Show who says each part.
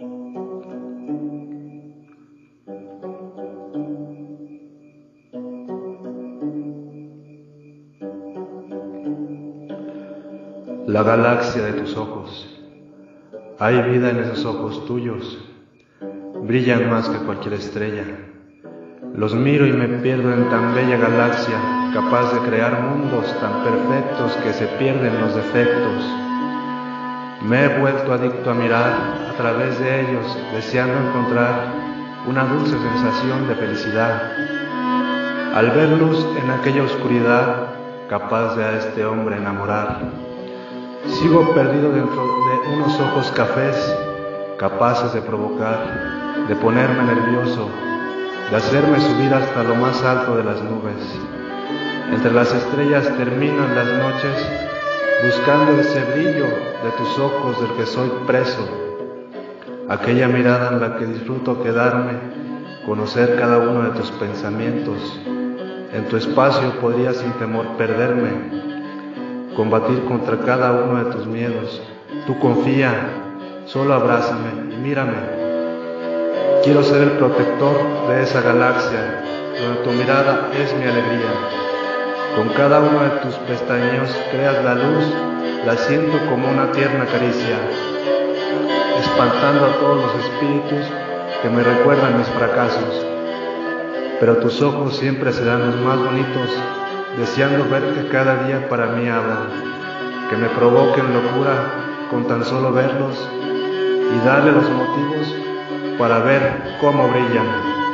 Speaker 1: La galaxia de tus ojos. Hay vida en esos ojos tuyos. Brillan más que cualquier estrella. Los miro y me pierdo en tan bella galaxia, capaz de crear mundos tan perfectos que se pierden los defectos. Me he vuelto adicto a mirar a través de ellos, deseando encontrar una dulce sensación de felicidad. Al ver luz en aquella oscuridad, capaz de a este hombre enamorar. Sigo perdido dentro de unos ojos cafés, capaces de provocar, de ponerme nervioso, de hacerme subir hasta lo más alto de las nubes. Entre las estrellas termino en las noches buscando ese brillo de tus ojos del que soy preso, aquella mirada en la que disfruto quedarme, conocer cada uno de tus pensamientos. En tu espacio podría sin temor perderme, combatir contra cada uno de tus miedos. Tú confía, solo abrázame y mírame. Quiero ser el protector de esa galaxia, donde tu mirada es mi alegría. Con cada uno de tus pestañeos creas la luz, la siento como una tierna caricia, espantando a todos los espíritus que me recuerdan mis fracasos. Pero tus ojos siempre serán los más bonitos, deseando ver que cada día para mí abran, que me provoquen locura con tan solo verlos y darle los motivos para ver cómo brillan.